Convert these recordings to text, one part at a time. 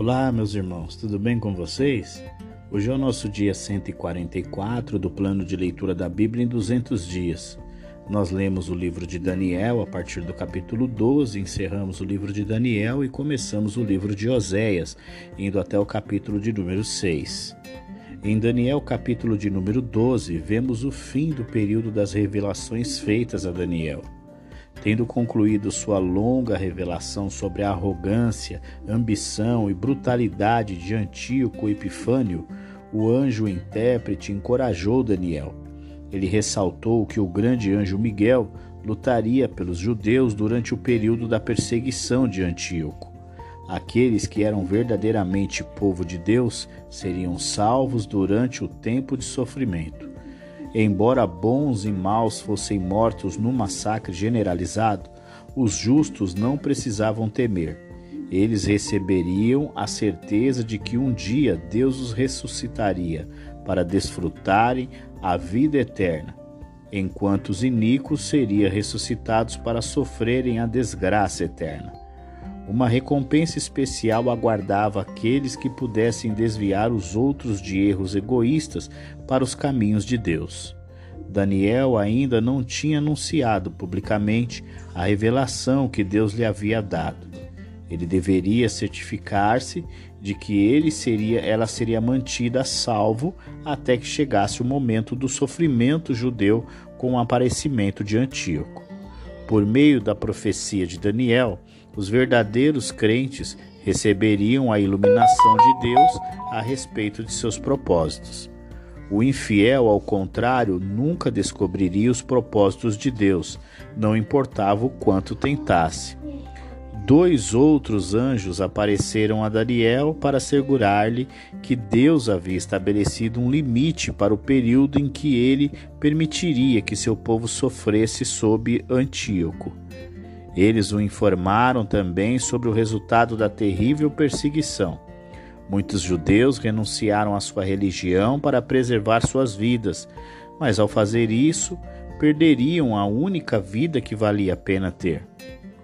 Olá, meus irmãos, tudo bem com vocês? Hoje é o nosso dia 144 do plano de leitura da Bíblia em 200 dias. Nós lemos o livro de Daniel a partir do capítulo 12, encerramos o livro de Daniel e começamos o livro de Oséias, indo até o capítulo de número 6. Em Daniel, capítulo de número 12, vemos o fim do período das revelações feitas a Daniel. Tendo concluído sua longa revelação sobre a arrogância, ambição e brutalidade de Antíoco Epifânio, o anjo intérprete encorajou Daniel. Ele ressaltou que o grande anjo Miguel lutaria pelos judeus durante o período da perseguição de Antíoco. Aqueles que eram verdadeiramente povo de Deus seriam salvos durante o tempo de sofrimento. Embora bons e maus fossem mortos num massacre generalizado, os justos não precisavam temer. Eles receberiam a certeza de que um dia Deus os ressuscitaria para desfrutarem a vida eterna, enquanto os iníquos seriam ressuscitados para sofrerem a desgraça eterna. Uma recompensa especial aguardava aqueles que pudessem desviar os outros de erros egoístas para os caminhos de Deus. Daniel ainda não tinha anunciado publicamente a revelação que Deus lhe havia dado. Ele deveria certificar-se de que ele seria, ela seria mantida salvo até que chegasse o momento do sofrimento judeu com o aparecimento de Antíoco. Por meio da profecia de Daniel, os verdadeiros crentes receberiam a iluminação de Deus a respeito de seus propósitos. O infiel, ao contrário, nunca descobriria os propósitos de Deus, não importava o quanto tentasse. Dois outros anjos apareceram a Daniel para assegurar-lhe que Deus havia estabelecido um limite para o período em que ele permitiria que seu povo sofresse sob Antíoco. Eles o informaram também sobre o resultado da terrível perseguição. Muitos judeus renunciaram à sua religião para preservar suas vidas, mas ao fazer isso, perderiam a única vida que valia a pena ter.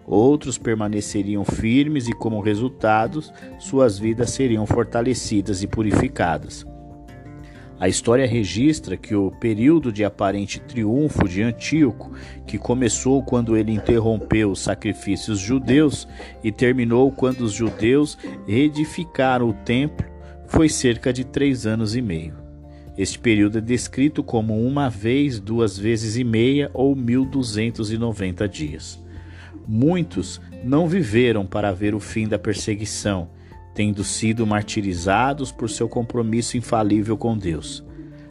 Outros permaneceriam firmes e, como resultado, suas vidas seriam fortalecidas e purificadas. A história registra que o período de aparente triunfo de Antíoco, que começou quando ele interrompeu os sacrifícios judeus e terminou quando os judeus reedificaram o templo, foi cerca de três anos e meio. Este período é descrito como uma vez, duas vezes e meia ou 1290 dias. Muitos não viveram para ver o fim da perseguição tendo sido martirizados por seu compromisso infalível com Deus.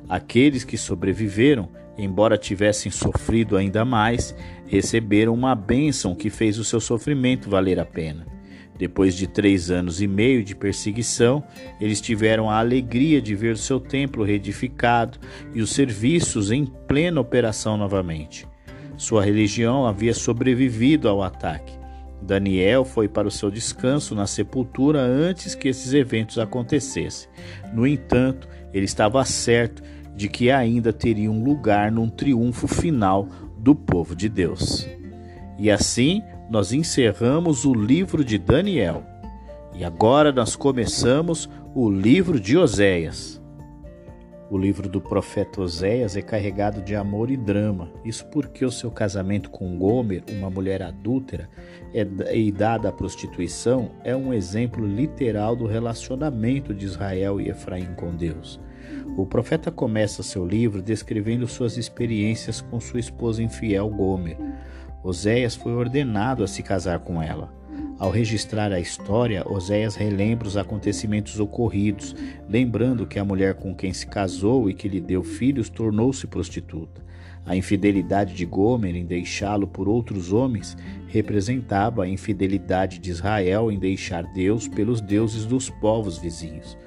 Aqueles que sobreviveram, embora tivessem sofrido ainda mais, receberam uma bênção que fez o seu sofrimento valer a pena. Depois de três anos e meio de perseguição, eles tiveram a alegria de ver seu templo reedificado e os serviços em plena operação novamente. Sua religião havia sobrevivido ao ataque Daniel foi para o seu descanso na sepultura antes que esses eventos acontecessem. No entanto, ele estava certo de que ainda teria um lugar num triunfo final do povo de Deus. E assim nós encerramos o livro de Daniel. E agora nós começamos o livro de Oséias. O livro do profeta Oséias é carregado de amor e drama. Isso porque o seu casamento com Gomer, uma mulher adúltera é e dada à prostituição, é um exemplo literal do relacionamento de Israel e Efraim com Deus. O profeta começa seu livro descrevendo suas experiências com sua esposa infiel Gomer. Oséias foi ordenado a se casar com ela. Ao registrar a história, Oséias relembra os acontecimentos ocorridos, lembrando que a mulher com quem se casou e que lhe deu filhos tornou-se prostituta. A infidelidade de Gomer em deixá-lo por outros homens representava a infidelidade de Israel em deixar Deus pelos deuses dos povos vizinhos.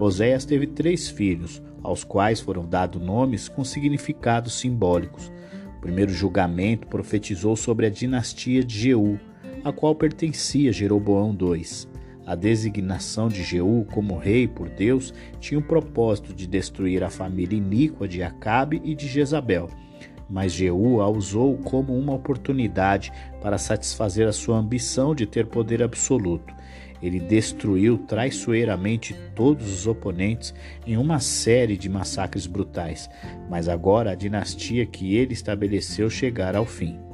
Oséias teve três filhos, aos quais foram dados nomes com significados simbólicos. O primeiro julgamento profetizou sobre a dinastia de Jeú, a qual pertencia Jeroboão II. A designação de Jeú como rei por Deus tinha o propósito de destruir a família iníqua de Acabe e de Jezabel. Mas Jeú a usou como uma oportunidade para satisfazer a sua ambição de ter poder absoluto. Ele destruiu traiçoeiramente todos os oponentes em uma série de massacres brutais, mas agora a dinastia que ele estabeleceu chegara ao fim.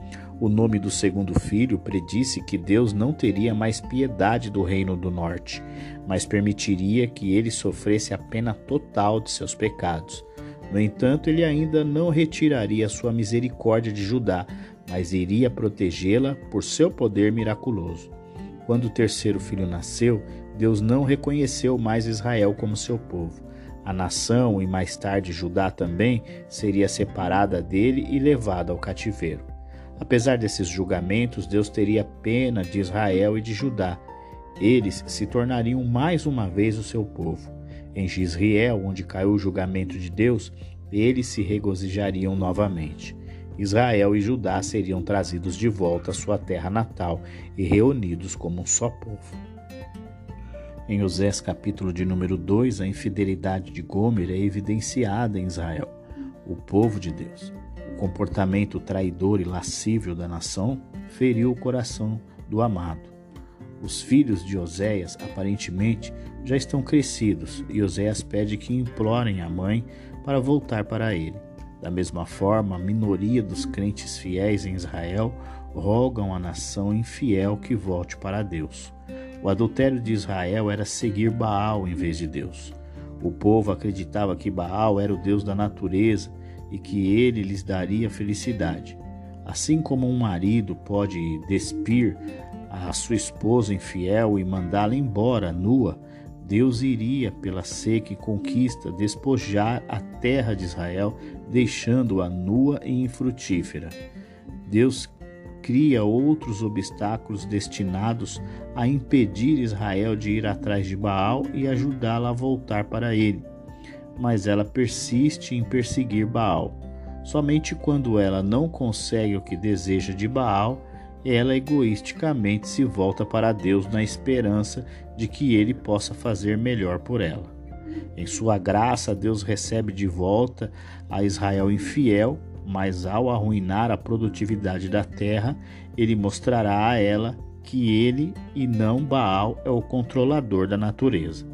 O nome do segundo filho predisse que Deus não teria mais piedade do reino do norte, mas permitiria que ele sofresse a pena total de seus pecados. No entanto, ele ainda não retiraria sua misericórdia de Judá, mas iria protegê-la por seu poder miraculoso. Quando o terceiro filho nasceu, Deus não reconheceu mais Israel como seu povo. A nação e mais tarde Judá também seria separada dele e levada ao cativeiro. Apesar desses julgamentos, Deus teria pena de Israel e de Judá. Eles se tornariam mais uma vez o seu povo. Em Gisrael, onde caiu o julgamento de Deus, eles se regozijariam novamente. Israel e Judá seriam trazidos de volta à sua terra natal e reunidos como um só povo. Em Osés capítulo de número 2, a infidelidade de Gomer é evidenciada em Israel, o povo de Deus. Comportamento traidor e lascívio da nação feriu o coração do amado. Os filhos de Oséias, aparentemente, já estão crescidos e Oséias pede que implorem a mãe para voltar para ele. Da mesma forma, a minoria dos crentes fiéis em Israel rogam à nação infiel que volte para Deus. O adultério de Israel era seguir Baal em vez de Deus. O povo acreditava que Baal era o Deus da natureza e que ele lhes daria felicidade. Assim como um marido pode despir a sua esposa infiel e mandá-la embora nua, Deus iria, pela seca e conquista, despojar a terra de Israel, deixando-a nua e infrutífera. Deus cria outros obstáculos destinados a impedir Israel de ir atrás de Baal e ajudá-la a voltar para ele. Mas ela persiste em perseguir Baal. Somente quando ela não consegue o que deseja de Baal, ela egoisticamente se volta para Deus na esperança de que ele possa fazer melhor por ela. Em sua graça, Deus recebe de volta a Israel infiel, mas ao arruinar a produtividade da terra, ele mostrará a ela que ele e não Baal é o controlador da natureza.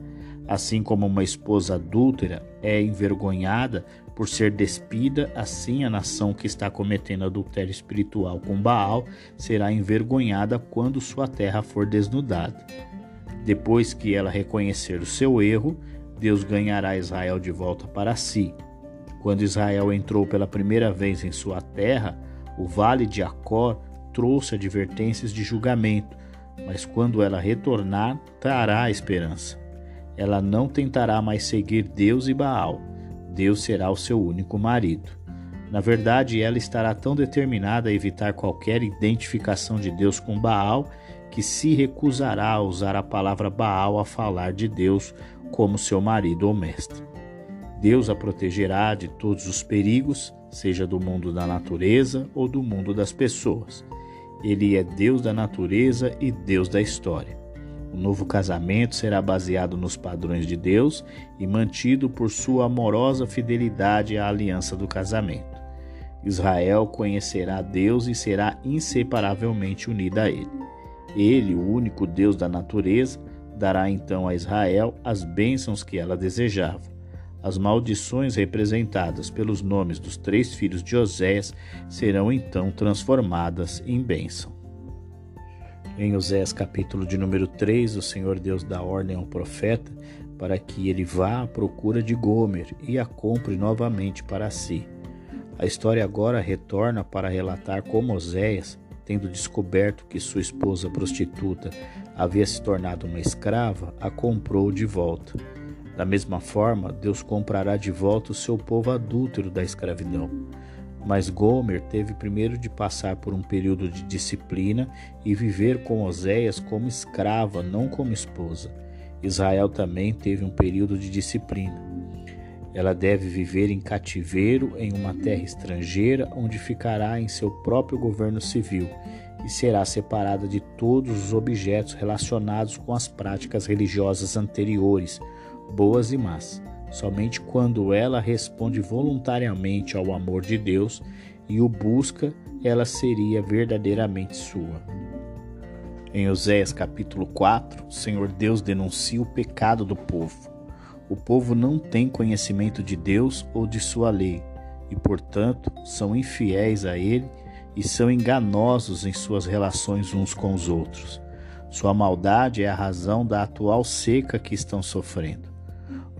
Assim como uma esposa adúltera é envergonhada por ser despida, assim a nação que está cometendo adultério espiritual com Baal será envergonhada quando sua terra for desnudada. Depois que ela reconhecer o seu erro, Deus ganhará Israel de volta para si. Quando Israel entrou pela primeira vez em sua terra, o vale de Acor trouxe advertências de julgamento, mas quando ela retornar, trará a esperança. Ela não tentará mais seguir Deus e Baal Deus será o seu único marido. Na verdade, ela estará tão determinada a evitar qualquer identificação de Deus com Baal que se recusará a usar a palavra Baal a falar de Deus como seu marido ou mestre. Deus a protegerá de todos os perigos, seja do mundo da natureza ou do mundo das pessoas. Ele é Deus da natureza e Deus da história. O novo casamento será baseado nos padrões de Deus e mantido por sua amorosa fidelidade à aliança do casamento. Israel conhecerá Deus e será inseparavelmente unida a Ele. Ele, o único Deus da natureza, dará então a Israel as bênçãos que ela desejava. As maldições representadas pelos nomes dos três filhos de Osés serão então transformadas em bênção. Em Osés capítulo de número 3, o Senhor Deus dá ordem ao profeta para que ele vá à procura de Gomer e a compre novamente para si. A história agora retorna para relatar como Oséias, tendo descoberto que sua esposa prostituta havia se tornado uma escrava, a comprou de volta. Da mesma forma, Deus comprará de volta o seu povo adúltero da escravidão. Mas Gomer teve primeiro de passar por um período de disciplina e viver com Oséias como escrava, não como esposa. Israel também teve um período de disciplina. Ela deve viver em cativeiro em uma terra estrangeira, onde ficará em seu próprio governo civil e será separada de todos os objetos relacionados com as práticas religiosas anteriores, boas e más. Somente quando ela responde voluntariamente ao amor de Deus e o busca, ela seria verdadeiramente sua. Em Oséias capítulo 4, o Senhor Deus denuncia o pecado do povo. O povo não tem conhecimento de Deus ou de sua lei e, portanto, são infiéis a Ele e são enganosos em suas relações uns com os outros. Sua maldade é a razão da atual seca que estão sofrendo.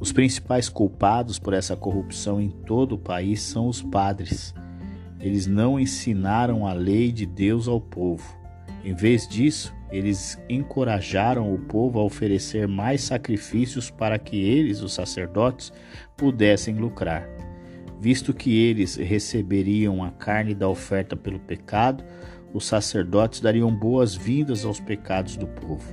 Os principais culpados por essa corrupção em todo o país são os padres. Eles não ensinaram a lei de Deus ao povo. Em vez disso, eles encorajaram o povo a oferecer mais sacrifícios para que eles, os sacerdotes, pudessem lucrar. Visto que eles receberiam a carne da oferta pelo pecado, os sacerdotes dariam boas-vindas aos pecados do povo.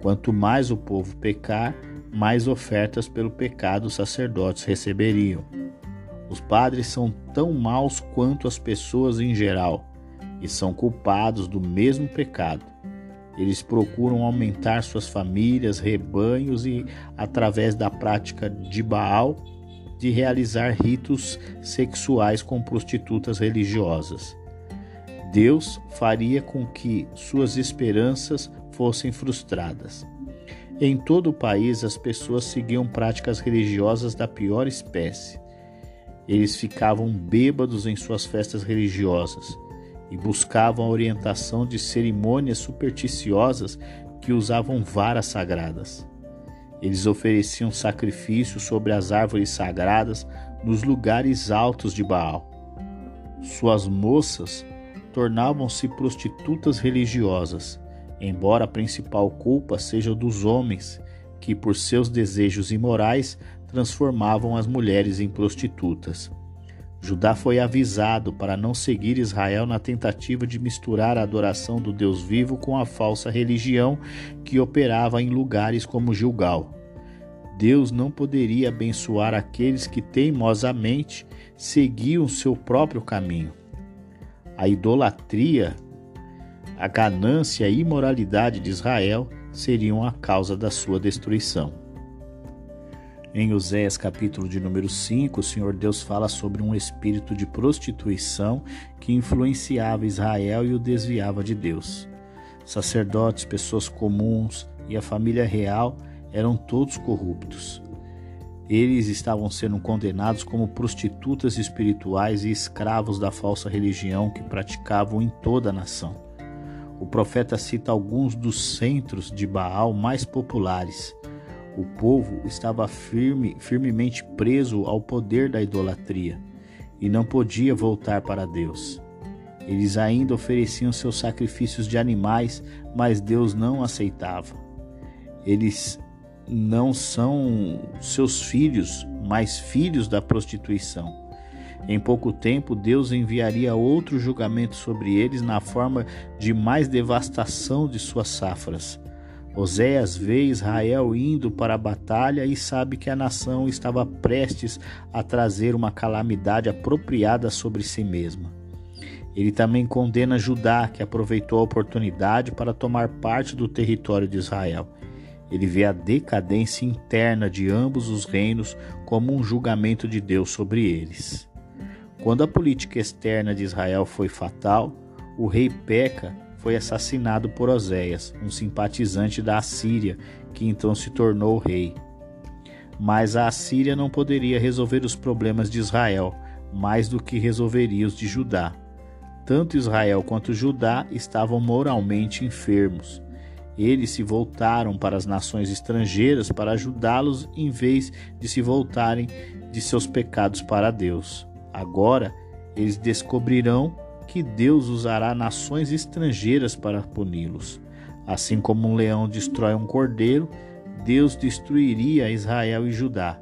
Quanto mais o povo pecar, mais ofertas pelo pecado os sacerdotes receberiam. Os padres são tão maus quanto as pessoas em geral e são culpados do mesmo pecado. Eles procuram aumentar suas famílias, rebanhos e, através da prática de Baal, de realizar ritos sexuais com prostitutas religiosas. Deus faria com que suas esperanças fossem frustradas. Em todo o país, as pessoas seguiam práticas religiosas da pior espécie. Eles ficavam bêbados em suas festas religiosas e buscavam a orientação de cerimônias supersticiosas que usavam varas sagradas. Eles ofereciam sacrifícios sobre as árvores sagradas nos lugares altos de Baal. Suas moças tornavam-se prostitutas religiosas, embora a principal culpa seja dos homens, que por seus desejos imorais transformavam as mulheres em prostitutas. Judá foi avisado para não seguir Israel na tentativa de misturar a adoração do Deus vivo com a falsa religião que operava em lugares como Gilgal. Deus não poderia abençoar aqueles que teimosamente seguiam seu próprio caminho. A idolatria, a ganância e imoralidade de Israel seriam a causa da sua destruição. Em Oséias, capítulo de número 5, o Senhor Deus fala sobre um espírito de prostituição que influenciava Israel e o desviava de Deus. Sacerdotes, pessoas comuns e a família real eram todos corruptos. Eles estavam sendo condenados como prostitutas espirituais e escravos da falsa religião que praticavam em toda a nação. O profeta cita alguns dos centros de Baal mais populares. O povo estava firme, firmemente preso ao poder da idolatria e não podia voltar para Deus. Eles ainda ofereciam seus sacrifícios de animais, mas Deus não aceitava. Eles não são seus filhos, mas filhos da prostituição. Em pouco tempo, Deus enviaria outro julgamento sobre eles na forma de mais devastação de suas safras. Oséias vê Israel indo para a batalha e sabe que a nação estava prestes a trazer uma calamidade apropriada sobre si mesma. Ele também condena Judá, que aproveitou a oportunidade para tomar parte do território de Israel. Ele vê a decadência interna de ambos os reinos como um julgamento de Deus sobre eles. Quando a política externa de Israel foi fatal, o rei Peca foi assassinado por Oséias, um simpatizante da Assíria, que então se tornou rei. Mas a Assíria não poderia resolver os problemas de Israel mais do que resolveria os de Judá. Tanto Israel quanto Judá estavam moralmente enfermos. Eles se voltaram para as nações estrangeiras para ajudá-los em vez de se voltarem de seus pecados para Deus. Agora eles descobrirão que Deus usará nações estrangeiras para puni-los. Assim como um leão destrói um cordeiro, Deus destruiria Israel e Judá.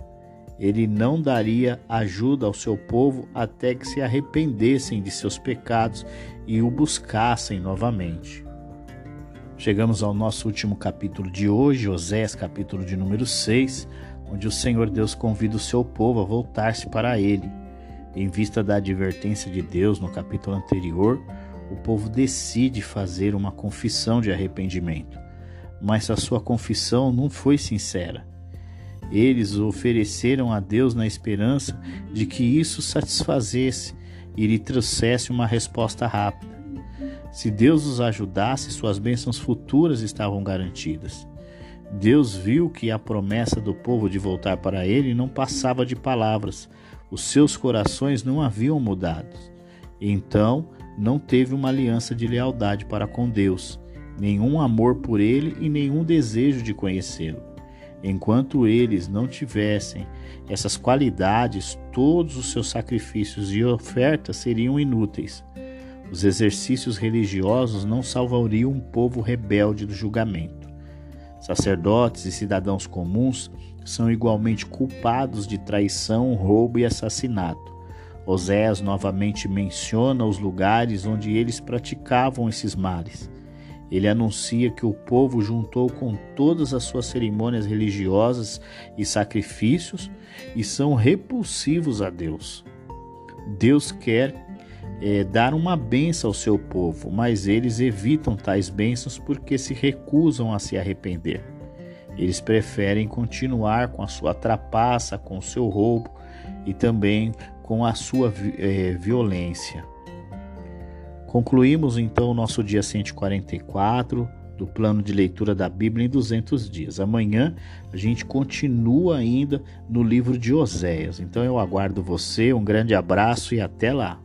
Ele não daria ajuda ao seu povo até que se arrependessem de seus pecados e o buscassem novamente. Chegamos ao nosso último capítulo de hoje, Osés, capítulo de número 6, onde o Senhor Deus convida o seu povo a voltar-se para ele. Em vista da advertência de Deus no capítulo anterior, o povo decide fazer uma confissão de arrependimento, mas a sua confissão não foi sincera. Eles ofereceram a Deus na esperança de que isso satisfazesse e lhe trouxesse uma resposta rápida. Se Deus os ajudasse, suas bênçãos futuras estavam garantidas. Deus viu que a promessa do povo de voltar para ele não passava de palavras, os seus corações não haviam mudado. Então, não teve uma aliança de lealdade para com Deus, nenhum amor por ele e nenhum desejo de conhecê-lo. Enquanto eles não tivessem essas qualidades, todos os seus sacrifícios e ofertas seriam inúteis. Os exercícios religiosos não salvariam um povo rebelde do julgamento. Sacerdotes e cidadãos comuns são igualmente culpados de traição, roubo e assassinato. Oséias novamente menciona os lugares onde eles praticavam esses males. Ele anuncia que o povo juntou com todas as suas cerimônias religiosas e sacrifícios e são repulsivos a Deus. Deus quer é, dar uma benção ao seu povo, mas eles evitam tais bênçãos porque se recusam a se arrepender. Eles preferem continuar com a sua trapaça, com o seu roubo e também com a sua é, violência. Concluímos então o nosso dia 144 do plano de leitura da Bíblia em 200 dias. Amanhã a gente continua ainda no livro de Oséias. Então eu aguardo você, um grande abraço e até lá.